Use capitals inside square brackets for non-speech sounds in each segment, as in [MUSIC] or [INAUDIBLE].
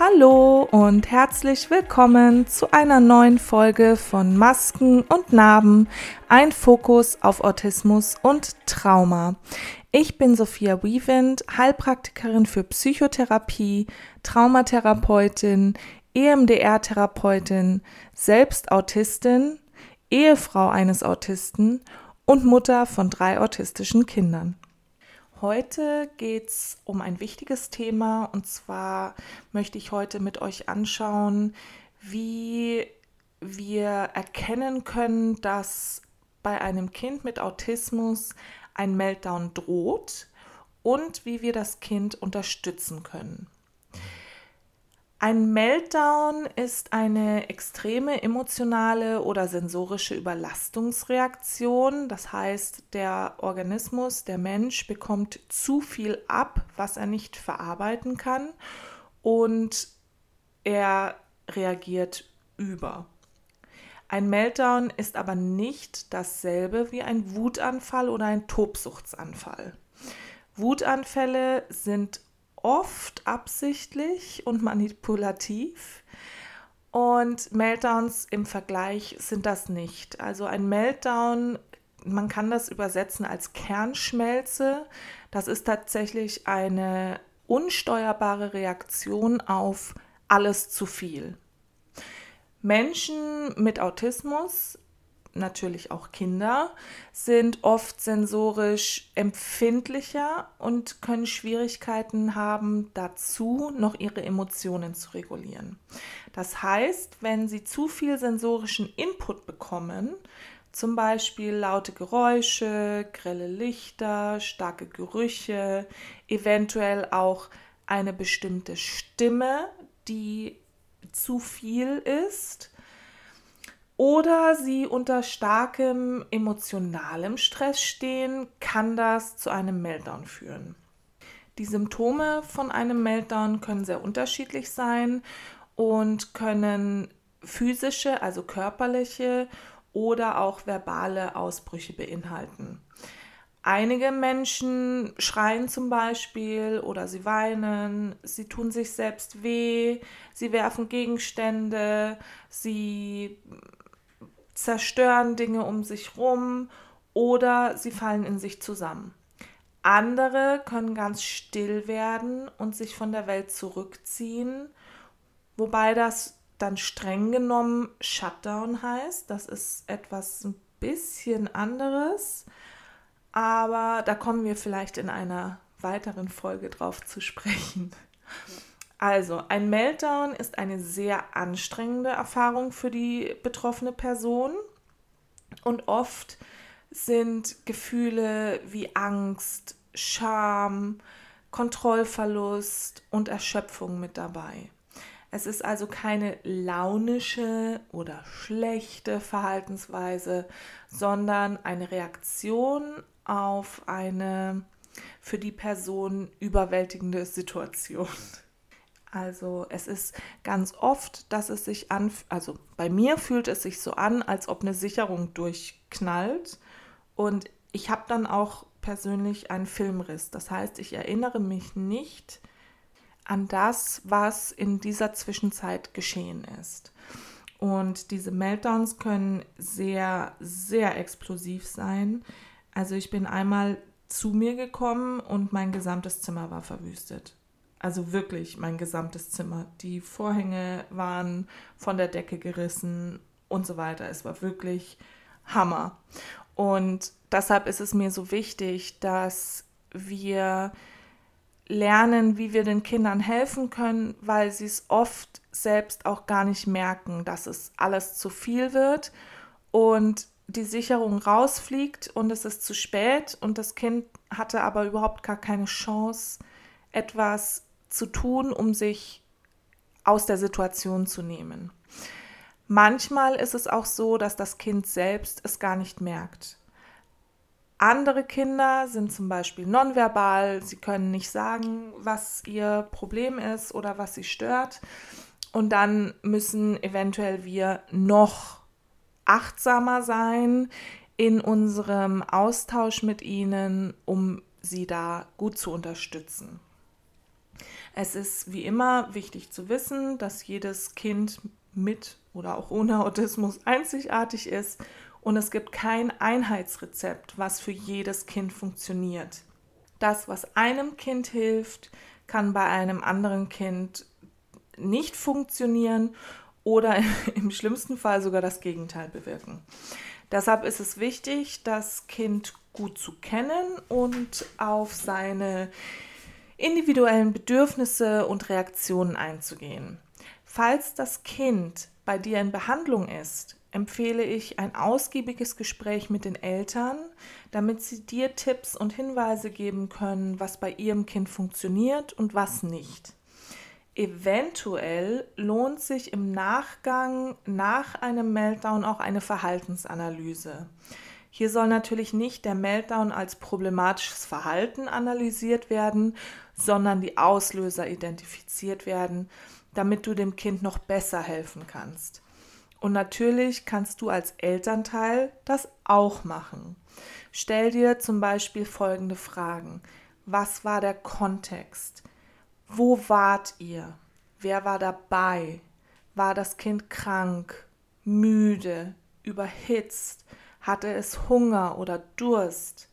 Hallo und herzlich willkommen zu einer neuen Folge von Masken und Narben, ein Fokus auf Autismus und Trauma. Ich bin Sophia Wiewind, Heilpraktikerin für Psychotherapie, Traumatherapeutin, EMDR-Therapeutin, selbst Autistin, Ehefrau eines Autisten und Mutter von drei autistischen Kindern. Heute geht es um ein wichtiges Thema und zwar möchte ich heute mit euch anschauen, wie wir erkennen können, dass bei einem Kind mit Autismus ein Meltdown droht und wie wir das Kind unterstützen können. Ein Meltdown ist eine extreme emotionale oder sensorische Überlastungsreaktion. Das heißt, der Organismus, der Mensch bekommt zu viel ab, was er nicht verarbeiten kann und er reagiert über. Ein Meltdown ist aber nicht dasselbe wie ein Wutanfall oder ein Tobsuchtsanfall. Wutanfälle sind oft absichtlich und manipulativ. Und Meltdowns im Vergleich sind das nicht. Also ein Meltdown, man kann das übersetzen als Kernschmelze. Das ist tatsächlich eine unsteuerbare Reaktion auf alles zu viel. Menschen mit Autismus natürlich auch Kinder, sind oft sensorisch empfindlicher und können Schwierigkeiten haben, dazu noch ihre Emotionen zu regulieren. Das heißt, wenn sie zu viel sensorischen Input bekommen, zum Beispiel laute Geräusche, grelle Lichter, starke Gerüche, eventuell auch eine bestimmte Stimme, die zu viel ist, oder sie unter starkem emotionalem Stress stehen, kann das zu einem Meltdown führen. Die Symptome von einem Meltdown können sehr unterschiedlich sein und können physische, also körperliche oder auch verbale Ausbrüche beinhalten. Einige Menschen schreien zum Beispiel oder sie weinen, sie tun sich selbst weh, sie werfen Gegenstände, sie zerstören Dinge um sich rum oder sie fallen in sich zusammen. Andere können ganz still werden und sich von der Welt zurückziehen, wobei das dann streng genommen Shutdown heißt. Das ist etwas ein bisschen anderes, aber da kommen wir vielleicht in einer weiteren Folge drauf zu sprechen. Also, ein Meltdown ist eine sehr anstrengende Erfahrung für die betroffene Person und oft sind Gefühle wie Angst, Scham, Kontrollverlust und Erschöpfung mit dabei. Es ist also keine launische oder schlechte Verhaltensweise, sondern eine Reaktion auf eine für die Person überwältigende Situation. Also es ist ganz oft, dass es sich an, also bei mir fühlt es sich so an, als ob eine Sicherung durchknallt und ich habe dann auch persönlich einen Filmriss. Das heißt, ich erinnere mich nicht an das, was in dieser Zwischenzeit geschehen ist. Und diese Meltdowns können sehr, sehr explosiv sein. Also ich bin einmal zu mir gekommen und mein gesamtes Zimmer war verwüstet. Also wirklich mein gesamtes Zimmer. Die Vorhänge waren von der Decke gerissen und so weiter. Es war wirklich Hammer. Und deshalb ist es mir so wichtig, dass wir lernen, wie wir den Kindern helfen können, weil sie es oft selbst auch gar nicht merken, dass es alles zu viel wird und die Sicherung rausfliegt und es ist zu spät und das Kind hatte aber überhaupt gar keine Chance, etwas zu tun, um sich aus der Situation zu nehmen. Manchmal ist es auch so, dass das Kind selbst es gar nicht merkt. Andere Kinder sind zum Beispiel nonverbal, sie können nicht sagen, was ihr Problem ist oder was sie stört. Und dann müssen eventuell wir noch achtsamer sein in unserem Austausch mit ihnen, um sie da gut zu unterstützen. Es ist wie immer wichtig zu wissen, dass jedes Kind mit oder auch ohne Autismus [LAUGHS] einzigartig ist und es gibt kein Einheitsrezept, was für jedes Kind funktioniert. Das, was einem Kind hilft, kann bei einem anderen Kind nicht funktionieren oder [LAUGHS] im schlimmsten Fall sogar das Gegenteil bewirken. Deshalb ist es wichtig, das Kind gut zu kennen und auf seine individuellen Bedürfnisse und Reaktionen einzugehen. Falls das Kind bei dir in Behandlung ist, empfehle ich ein ausgiebiges Gespräch mit den Eltern, damit sie dir Tipps und Hinweise geben können, was bei ihrem Kind funktioniert und was nicht. Eventuell lohnt sich im Nachgang nach einem Meltdown auch eine Verhaltensanalyse. Hier soll natürlich nicht der Meltdown als problematisches Verhalten analysiert werden, sondern die Auslöser identifiziert werden, damit du dem Kind noch besser helfen kannst. Und natürlich kannst du als Elternteil das auch machen. Stell dir zum Beispiel folgende Fragen. Was war der Kontext? Wo wart ihr? Wer war dabei? War das Kind krank, müde, überhitzt? Hatte es Hunger oder Durst?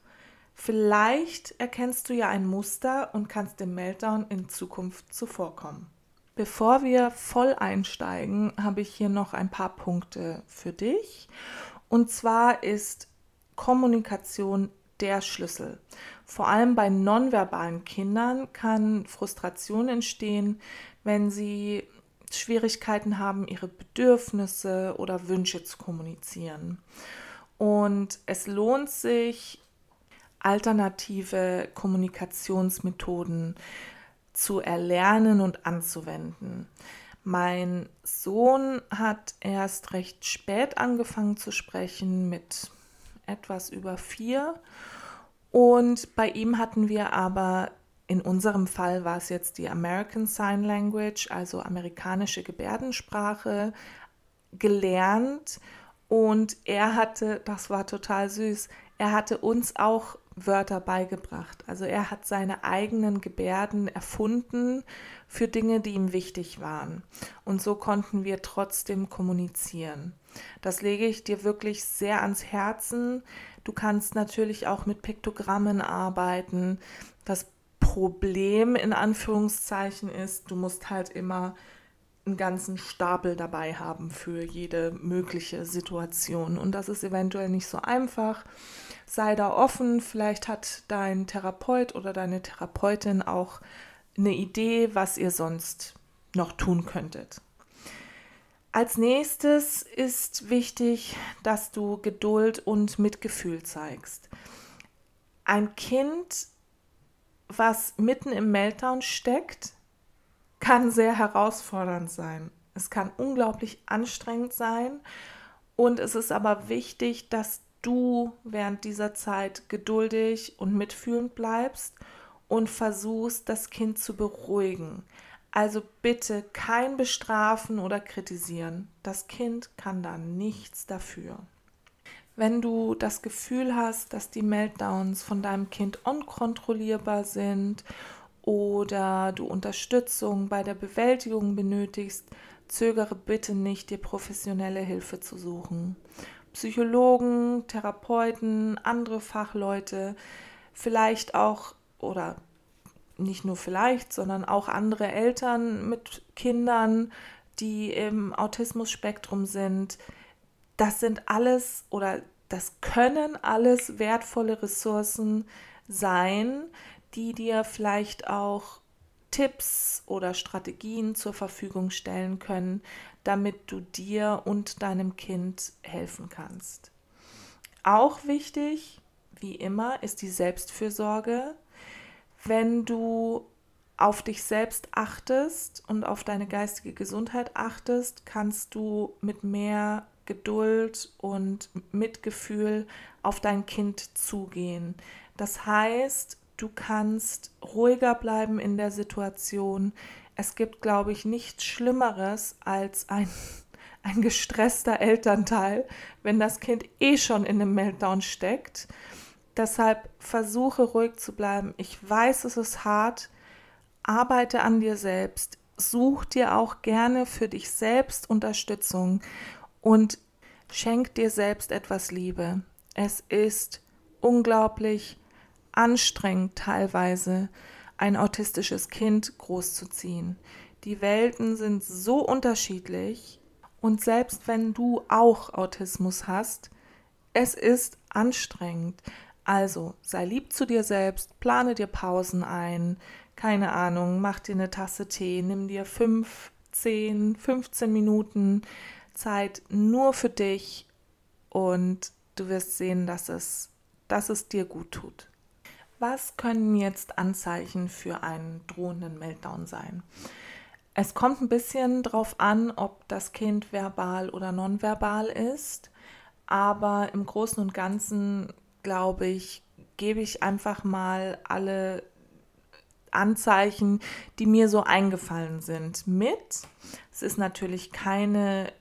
Vielleicht erkennst du ja ein Muster und kannst dem Meltdown in Zukunft zuvorkommen. Bevor wir voll einsteigen, habe ich hier noch ein paar Punkte für dich. Und zwar ist Kommunikation der Schlüssel. Vor allem bei nonverbalen Kindern kann Frustration entstehen, wenn sie Schwierigkeiten haben, ihre Bedürfnisse oder Wünsche zu kommunizieren. Und es lohnt sich, alternative Kommunikationsmethoden zu erlernen und anzuwenden. Mein Sohn hat erst recht spät angefangen zu sprechen, mit etwas über vier. Und bei ihm hatten wir aber, in unserem Fall war es jetzt die American Sign Language, also amerikanische Gebärdensprache, gelernt. Und er hatte, das war total süß, er hatte uns auch Wörter beigebracht. Also er hat seine eigenen Gebärden erfunden für Dinge, die ihm wichtig waren. Und so konnten wir trotzdem kommunizieren. Das lege ich dir wirklich sehr ans Herzen. Du kannst natürlich auch mit Piktogrammen arbeiten. Das Problem in Anführungszeichen ist, du musst halt immer einen ganzen Stapel dabei haben für jede mögliche Situation. Und das ist eventuell nicht so einfach. Sei da offen, vielleicht hat dein Therapeut oder deine Therapeutin auch eine Idee, was ihr sonst noch tun könntet. Als nächstes ist wichtig, dass du Geduld und Mitgefühl zeigst. Ein Kind, was mitten im Meltdown steckt, kann sehr herausfordernd sein. Es kann unglaublich anstrengend sein und es ist aber wichtig, dass du während dieser Zeit geduldig und mitfühlend bleibst und versuchst, das Kind zu beruhigen. Also bitte kein Bestrafen oder Kritisieren. Das Kind kann da nichts dafür. Wenn du das Gefühl hast, dass die Meltdowns von deinem Kind unkontrollierbar sind oder du Unterstützung bei der Bewältigung benötigst, zögere bitte nicht, dir professionelle Hilfe zu suchen. Psychologen, Therapeuten, andere Fachleute, vielleicht auch oder nicht nur vielleicht, sondern auch andere Eltern mit Kindern, die im Autismus-Spektrum sind. Das sind alles oder das können alles wertvolle Ressourcen sein, die dir vielleicht auch Tipps oder Strategien zur Verfügung stellen können, damit du dir und deinem Kind helfen kannst. Auch wichtig, wie immer, ist die Selbstfürsorge. Wenn du auf dich selbst achtest und auf deine geistige Gesundheit achtest, kannst du mit mehr Geduld und Mitgefühl auf dein Kind zugehen. Das heißt, du kannst ruhiger bleiben in der Situation. Es gibt, glaube ich, nichts Schlimmeres als ein, [LAUGHS] ein gestresster Elternteil, wenn das Kind eh schon in einem Meltdown steckt. Deshalb versuche ruhig zu bleiben. Ich weiß, es ist hart, arbeite an dir selbst, such dir auch gerne für dich selbst Unterstützung und schenk dir selbst etwas Liebe. Es ist unglaublich anstrengend teilweise, ein autistisches Kind großzuziehen. Die Welten sind so unterschiedlich und selbst wenn du auch Autismus hast, es ist anstrengend. Also sei lieb zu dir selbst, plane dir Pausen ein, keine Ahnung, mach dir eine Tasse Tee, nimm dir 5, 10, 15 Minuten Zeit nur für dich und du wirst sehen, dass es, dass es dir gut tut. Was können jetzt Anzeichen für einen drohenden Meltdown sein? Es kommt ein bisschen darauf an, ob das Kind verbal oder nonverbal ist, aber im Großen und Ganzen, glaube ich, gebe ich einfach mal alle Anzeichen, die mir so eingefallen sind, mit. Es ist natürlich keine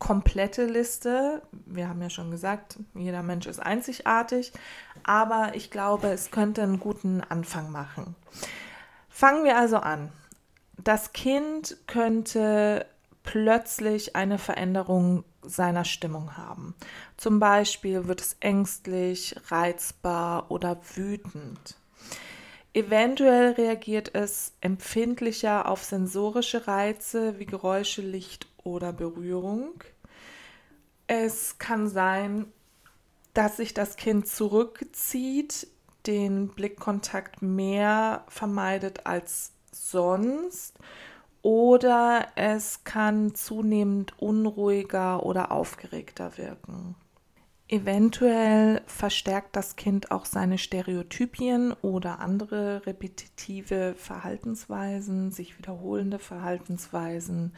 komplette Liste. Wir haben ja schon gesagt, jeder Mensch ist einzigartig, aber ich glaube, es könnte einen guten Anfang machen. Fangen wir also an. Das Kind könnte plötzlich eine Veränderung seiner Stimmung haben. Zum Beispiel wird es ängstlich, reizbar oder wütend. Eventuell reagiert es empfindlicher auf sensorische Reize wie Geräusche, Licht oder Berührung. Es kann sein, dass sich das Kind zurückzieht, den Blickkontakt mehr vermeidet als sonst oder es kann zunehmend unruhiger oder aufgeregter wirken. Eventuell verstärkt das Kind auch seine Stereotypien oder andere repetitive Verhaltensweisen, sich wiederholende Verhaltensweisen,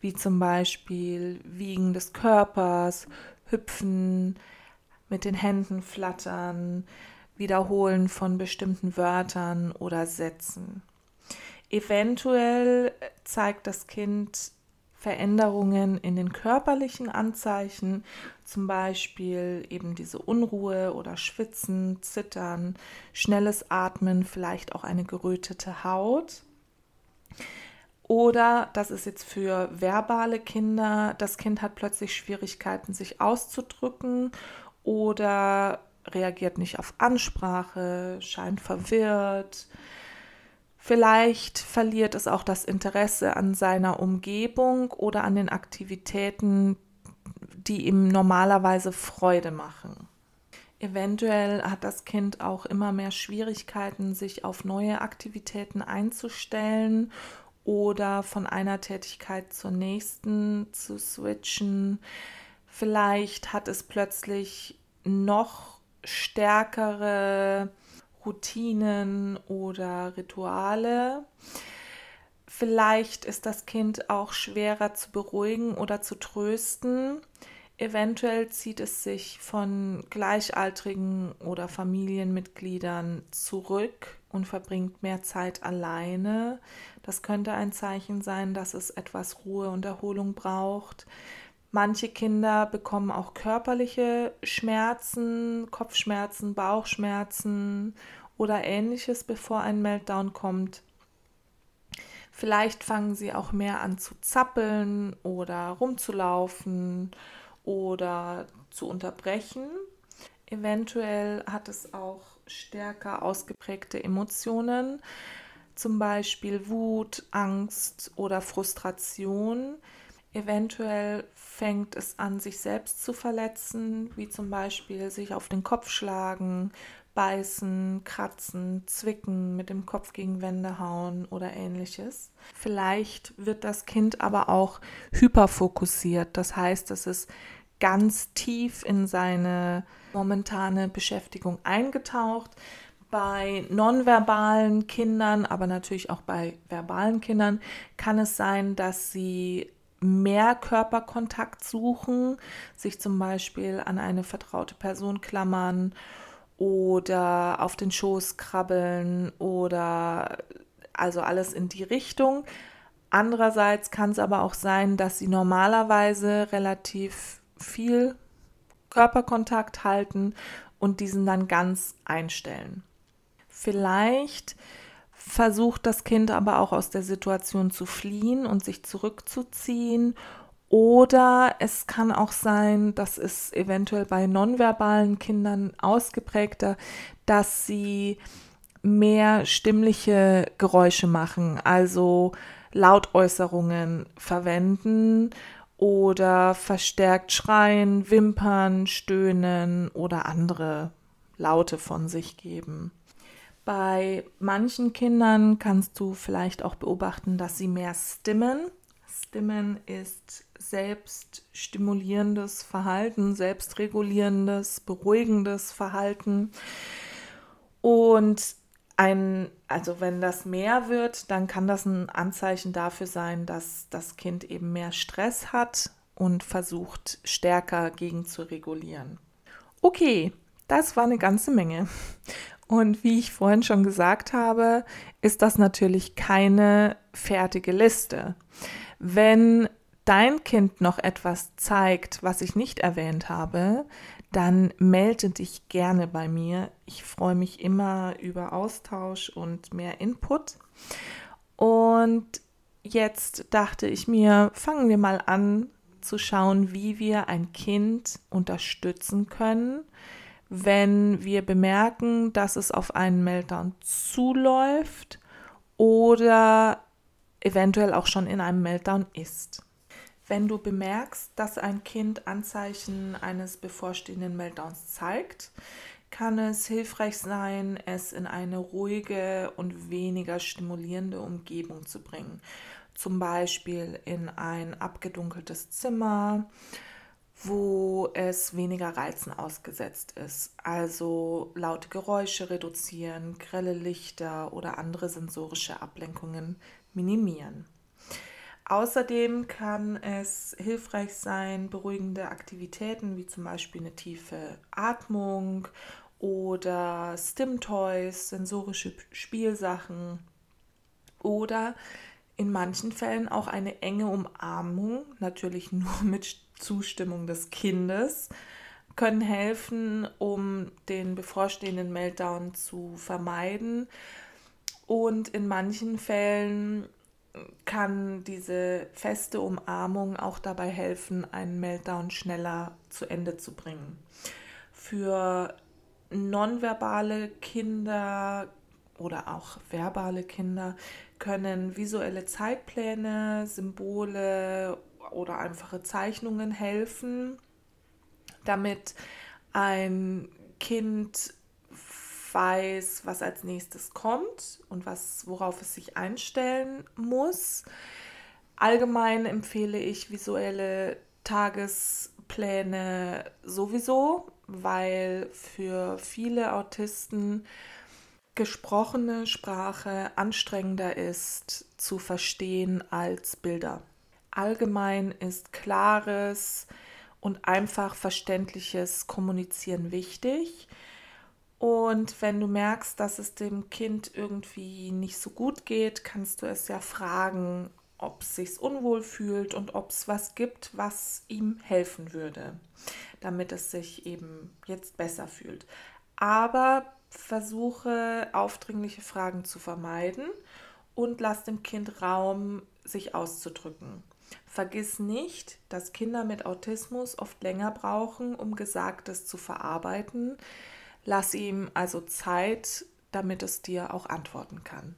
wie zum Beispiel Wiegen des Körpers, Hüpfen, mit den Händen flattern, Wiederholen von bestimmten Wörtern oder Sätzen. Eventuell zeigt das Kind Veränderungen in den körperlichen Anzeichen, zum Beispiel eben diese Unruhe oder Schwitzen, Zittern, schnelles Atmen, vielleicht auch eine gerötete Haut. Oder das ist jetzt für verbale Kinder, das Kind hat plötzlich Schwierigkeiten, sich auszudrücken oder reagiert nicht auf Ansprache, scheint verwirrt, Vielleicht verliert es auch das Interesse an seiner Umgebung oder an den Aktivitäten, die ihm normalerweise Freude machen. Eventuell hat das Kind auch immer mehr Schwierigkeiten, sich auf neue Aktivitäten einzustellen oder von einer Tätigkeit zur nächsten zu switchen. Vielleicht hat es plötzlich noch stärkere Routinen oder Rituale. Vielleicht ist das Kind auch schwerer zu beruhigen oder zu trösten. Eventuell zieht es sich von Gleichaltrigen oder Familienmitgliedern zurück und verbringt mehr Zeit alleine. Das könnte ein Zeichen sein, dass es etwas Ruhe und Erholung braucht. Manche Kinder bekommen auch körperliche Schmerzen, Kopfschmerzen, Bauchschmerzen oder ähnliches, bevor ein Meltdown kommt. Vielleicht fangen sie auch mehr an zu zappeln oder rumzulaufen oder zu unterbrechen. Eventuell hat es auch stärker ausgeprägte Emotionen, zum Beispiel Wut, Angst oder Frustration. Eventuell fängt es an, sich selbst zu verletzen, wie zum Beispiel sich auf den Kopf schlagen, beißen, kratzen, zwicken, mit dem Kopf gegen Wände hauen oder ähnliches. Vielleicht wird das Kind aber auch hyperfokussiert. Das heißt, es ist ganz tief in seine momentane Beschäftigung eingetaucht. Bei nonverbalen Kindern, aber natürlich auch bei verbalen Kindern, kann es sein, dass sie mehr Körperkontakt suchen, sich zum Beispiel an eine vertraute Person klammern oder auf den Schoß krabbeln oder also alles in die Richtung. Andererseits kann es aber auch sein, dass sie normalerweise relativ viel Körperkontakt halten und diesen dann ganz einstellen. Vielleicht versucht das Kind aber auch aus der Situation zu fliehen und sich zurückzuziehen. Oder es kann auch sein, das ist eventuell bei nonverbalen Kindern ausgeprägter, dass sie mehr stimmliche Geräusche machen, also Lautäußerungen verwenden oder verstärkt schreien, wimpern, stöhnen oder andere Laute von sich geben. Bei manchen Kindern kannst du vielleicht auch beobachten, dass sie mehr stimmen. Stimmen ist selbststimulierendes Verhalten, selbstregulierendes, beruhigendes Verhalten. Und ein, also wenn das mehr wird, dann kann das ein Anzeichen dafür sein, dass das Kind eben mehr Stress hat und versucht stärker gegen zu regulieren. Okay, das war eine ganze Menge. Und wie ich vorhin schon gesagt habe, ist das natürlich keine fertige Liste. Wenn dein Kind noch etwas zeigt, was ich nicht erwähnt habe, dann melde dich gerne bei mir. Ich freue mich immer über Austausch und mehr Input. Und jetzt dachte ich mir, fangen wir mal an zu schauen, wie wir ein Kind unterstützen können, wenn wir bemerken, dass es auf einen Meltdown zuläuft oder eventuell auch schon in einem Meltdown ist. Wenn du bemerkst, dass ein Kind Anzeichen eines bevorstehenden Meltdowns zeigt, kann es hilfreich sein, es in eine ruhige und weniger stimulierende Umgebung zu bringen. Zum Beispiel in ein abgedunkeltes Zimmer, wo es weniger Reizen ausgesetzt ist. Also laute Geräusche reduzieren, grelle Lichter oder andere sensorische Ablenkungen minimieren. Außerdem kann es hilfreich sein, beruhigende Aktivitäten wie zum Beispiel eine tiefe Atmung oder Stim-Toys, sensorische Spielsachen oder in manchen Fällen auch eine enge Umarmung, natürlich [LAUGHS] nur mit Zustimmung des Kindes, können helfen, um den bevorstehenden Meltdown zu vermeiden. Und in manchen Fällen kann diese feste Umarmung auch dabei helfen, einen Meltdown schneller zu Ende zu bringen. Für nonverbale Kinder oder auch verbale Kinder können visuelle Zeitpläne, Symbole oder einfache Zeichnungen helfen, damit ein Kind weiß, was als nächstes kommt und was, worauf es sich einstellen muss. Allgemein empfehle ich visuelle Tagespläne sowieso, weil für viele Autisten gesprochene Sprache anstrengender ist zu verstehen als Bilder. Allgemein ist klares und einfach verständliches Kommunizieren wichtig. Und wenn du merkst, dass es dem Kind irgendwie nicht so gut geht, kannst du es ja fragen, ob es sich unwohl fühlt und ob es was gibt, was ihm helfen würde, damit es sich eben jetzt besser fühlt. Aber versuche aufdringliche Fragen zu vermeiden und lass dem Kind Raum, sich auszudrücken. Vergiss nicht, dass Kinder mit Autismus oft länger brauchen, um Gesagtes zu verarbeiten. Lass ihm also Zeit, damit es dir auch antworten kann.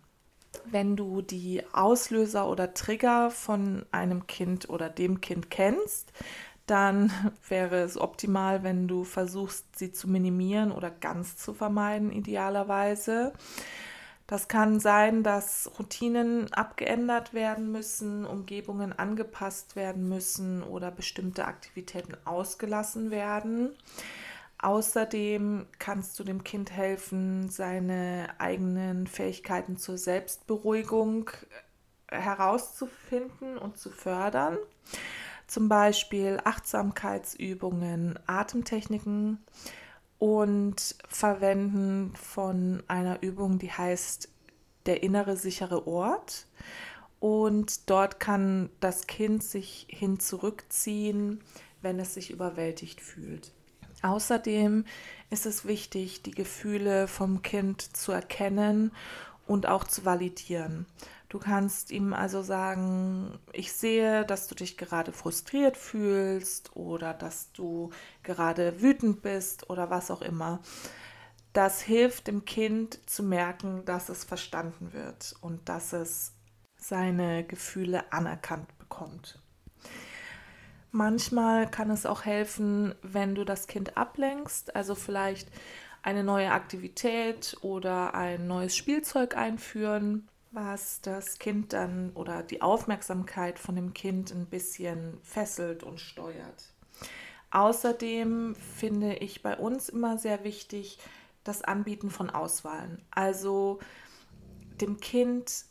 Wenn du die Auslöser oder Trigger von einem Kind oder dem Kind kennst, dann [LAUGHS] wäre es optimal, wenn du versuchst, sie zu minimieren oder ganz zu vermeiden, idealerweise. Das kann sein, dass Routinen abgeändert werden müssen, Umgebungen angepasst werden müssen oder bestimmte Aktivitäten ausgelassen werden. Außerdem kannst du dem Kind helfen, seine eigenen Fähigkeiten zur Selbstberuhigung herauszufinden und zu fördern zum Beispiel Achtsamkeitsübungen, Atemtechniken und Verwenden von einer Übung, die heißt der innere sichere Ort. Und dort kann das Kind sich hin zurückziehen, wenn es sich überwältigt fühlt. Außerdem ist es wichtig, die Gefühle vom Kind zu erkennen und auch zu validieren. Du kannst ihm also sagen, ich sehe, dass du dich gerade frustriert fühlst oder dass du gerade wütend bist oder was auch immer. Das hilft dem Kind zu merken, dass es verstanden wird und dass es seine Gefühle anerkannt bekommt. Manchmal kann es auch helfen, wenn du das Kind ablenkst, also vielleicht eine neue Aktivität oder ein neues Spielzeug einführen was das Kind dann oder die Aufmerksamkeit von dem Kind ein bisschen fesselt und steuert. Außerdem finde ich bei uns immer sehr wichtig das Anbieten von Auswahlen. Also dem Kind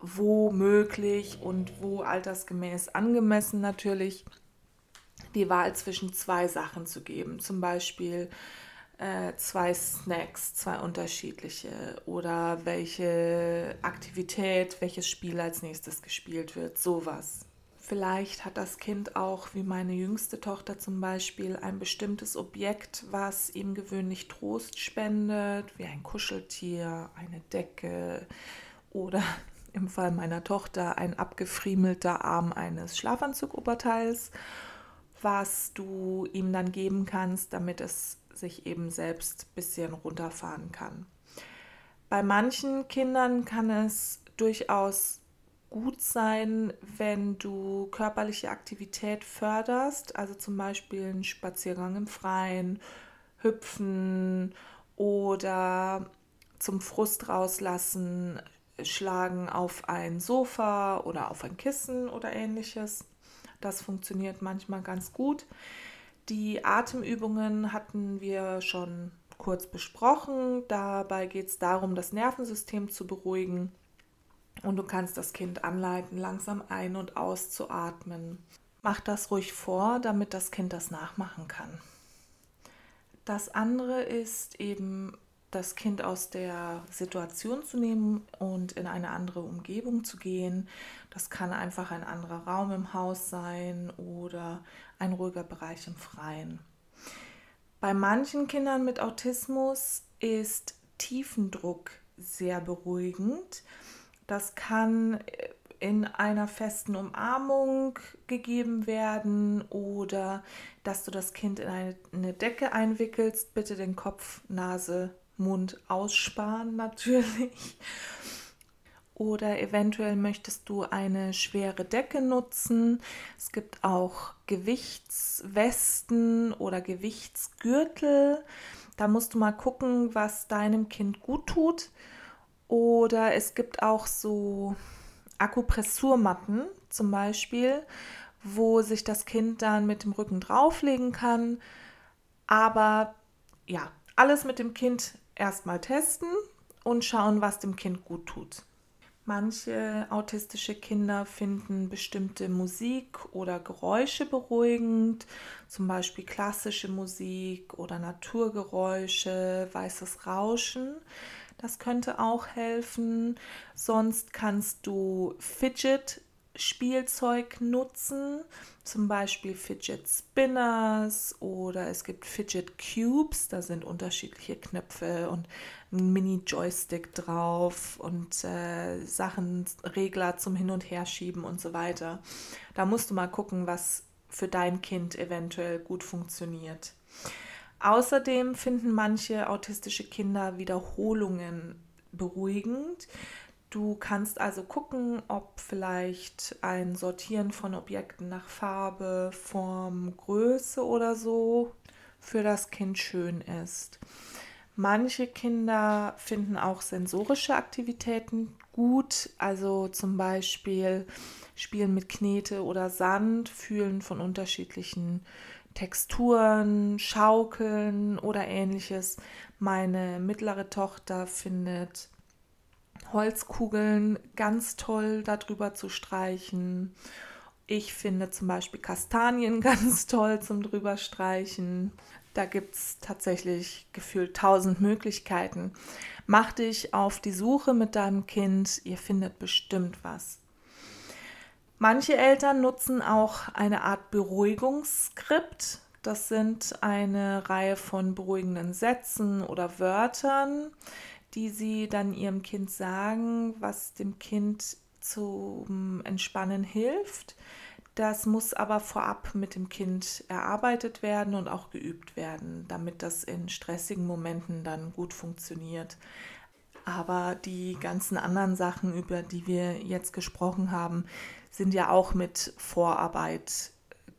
wo möglich und wo altersgemäß angemessen natürlich die Wahl zwischen zwei Sachen zu geben. Zum Beispiel äh, zwei Snacks, zwei unterschiedliche oder welche Aktivität, welches Spiel als nächstes gespielt wird, sowas. Vielleicht hat das Kind auch, wie meine jüngste Tochter zum Beispiel, ein bestimmtes Objekt, was ihm gewöhnlich Trost spendet, wie ein Kuscheltier, eine Decke oder [LAUGHS] im Fall meiner Tochter ein abgefriemelter Arm eines Schlafanzugoberteils, was du ihm dann geben kannst, damit es sich eben selbst ein bisschen runterfahren kann. Bei manchen Kindern kann es durchaus gut sein, wenn du körperliche Aktivität förderst, also zum Beispiel einen Spaziergang im Freien, Hüpfen oder zum Frust rauslassen, schlagen auf ein Sofa oder auf ein Kissen oder ähnliches. Das funktioniert manchmal ganz gut. Die Atemübungen hatten wir schon kurz besprochen. Dabei geht es darum, das Nervensystem zu beruhigen. Und du kannst das Kind anleiten, langsam ein- und auszuatmen. Mach das ruhig vor, damit das Kind das nachmachen kann. Das andere ist eben das Kind aus der Situation zu nehmen und in eine andere Umgebung zu gehen. Das kann einfach ein anderer Raum im Haus sein oder ein ruhiger Bereich im Freien. Bei manchen Kindern mit Autismus ist Tiefendruck sehr beruhigend. Das kann in einer festen Umarmung gegeben werden oder dass du das Kind in eine, Decke einwickelst. Bitte den Kopf, Nase, Mund aussparen natürlich. Oder eventuell möchtest du eine schwere Decke nutzen. Es gibt auch Gewichtswesten oder Gewichtsgürtel. Da musst du mal gucken, was deinem Kind gut tut. Oder es gibt auch so Akupressurmatten zum Beispiel, wo sich das Kind dann mit dem Rücken drauflegen kann. Aber ja, alles mit dem Kind erstmal testen und schauen, was dem Kind gut tut. Manche autistische Kinder finden bestimmte Musik oder Geräusche beruhigend, zum Beispiel klassische Musik oder Naturgeräusche, weißes Rauschen. Das könnte auch helfen. Sonst kannst du Fidget Spielzeug nutzen, zum Beispiel Fidget Spinners oder es gibt Fidget Cubes, da sind unterschiedliche Knöpfe und ein Mini-Joystick drauf und äh, Sachen, Regler zum Hin- und Herschieben und so weiter. Da musst du mal gucken, was für dein Kind eventuell gut funktioniert. Außerdem finden manche autistische Kinder Wiederholungen beruhigend. Du kannst also gucken, ob vielleicht ein Sortieren von Objekten nach Farbe, Form, Größe oder so für das Kind schön ist. Manche Kinder finden auch sensorische Aktivitäten gut, also zum Beispiel spielen mit Knete oder Sand, fühlen von unterschiedlichen Texturen, schaukeln oder ähnliches. Meine mittlere Tochter findet Holzkugeln ganz toll darüber zu streichen. Ich finde zum Beispiel Kastanien [LAUGHS] ganz toll zum drüber streichen. Da gibt es tatsächlich gefühlt tausend Möglichkeiten. Mach dich auf die Suche mit deinem Kind, ihr findet bestimmt was. Manche Eltern nutzen auch eine Art Beruhigungsskript. Das sind eine Reihe von beruhigenden Sätzen oder Wörtern, die sie dann ihrem Kind sagen, was dem Kind zum Entspannen hilft. Das muss aber vorab mit dem Kind erarbeitet werden und auch geübt werden, damit das in stressigen Momenten dann gut funktioniert. Aber die ganzen anderen Sachen, über die wir jetzt gesprochen haben, sind ja auch mit Vorarbeit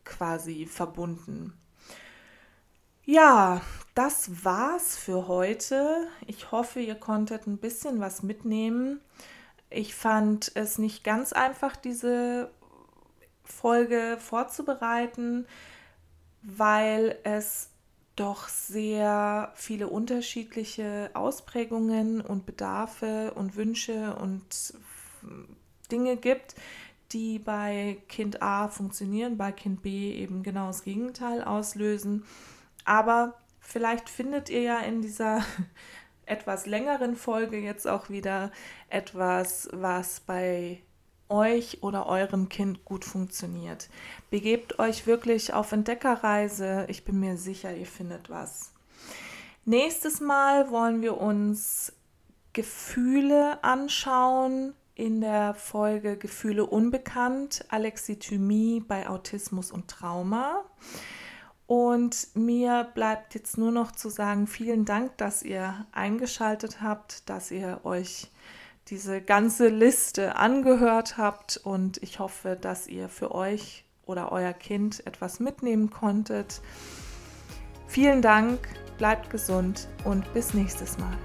quasi verbunden. Ja, das war's für heute. Ich hoffe, ihr konntet ein bisschen was mitnehmen. Ich fand es nicht ganz einfach, diese Folge vorzubereiten, weil es doch sehr viele unterschiedliche Ausprägungen und Bedarfe und Wünsche und Dinge gibt, die bei Kind A funktionieren, bei Kind B eben genau das Gegenteil auslösen. Aber vielleicht findet ihr ja in dieser [LAUGHS] etwas längeren Folge jetzt auch wieder etwas, was bei euch oder eurem Kind gut funktioniert. Begebt euch wirklich auf Entdeckerreise. Ich bin mir sicher, ihr findet was. Nächstes Mal wollen wir uns Gefühle anschauen in der Folge Gefühle unbekannt, Alexithymie bei Autismus und Trauma. Und mir bleibt jetzt nur noch zu sagen, vielen Dank, dass ihr eingeschaltet habt, dass ihr euch diese ganze Liste angehört habt und ich hoffe, dass ihr für euch oder euer Kind etwas mitnehmen konntet. Vielen Dank, bleibt gesund und bis nächstes Mal.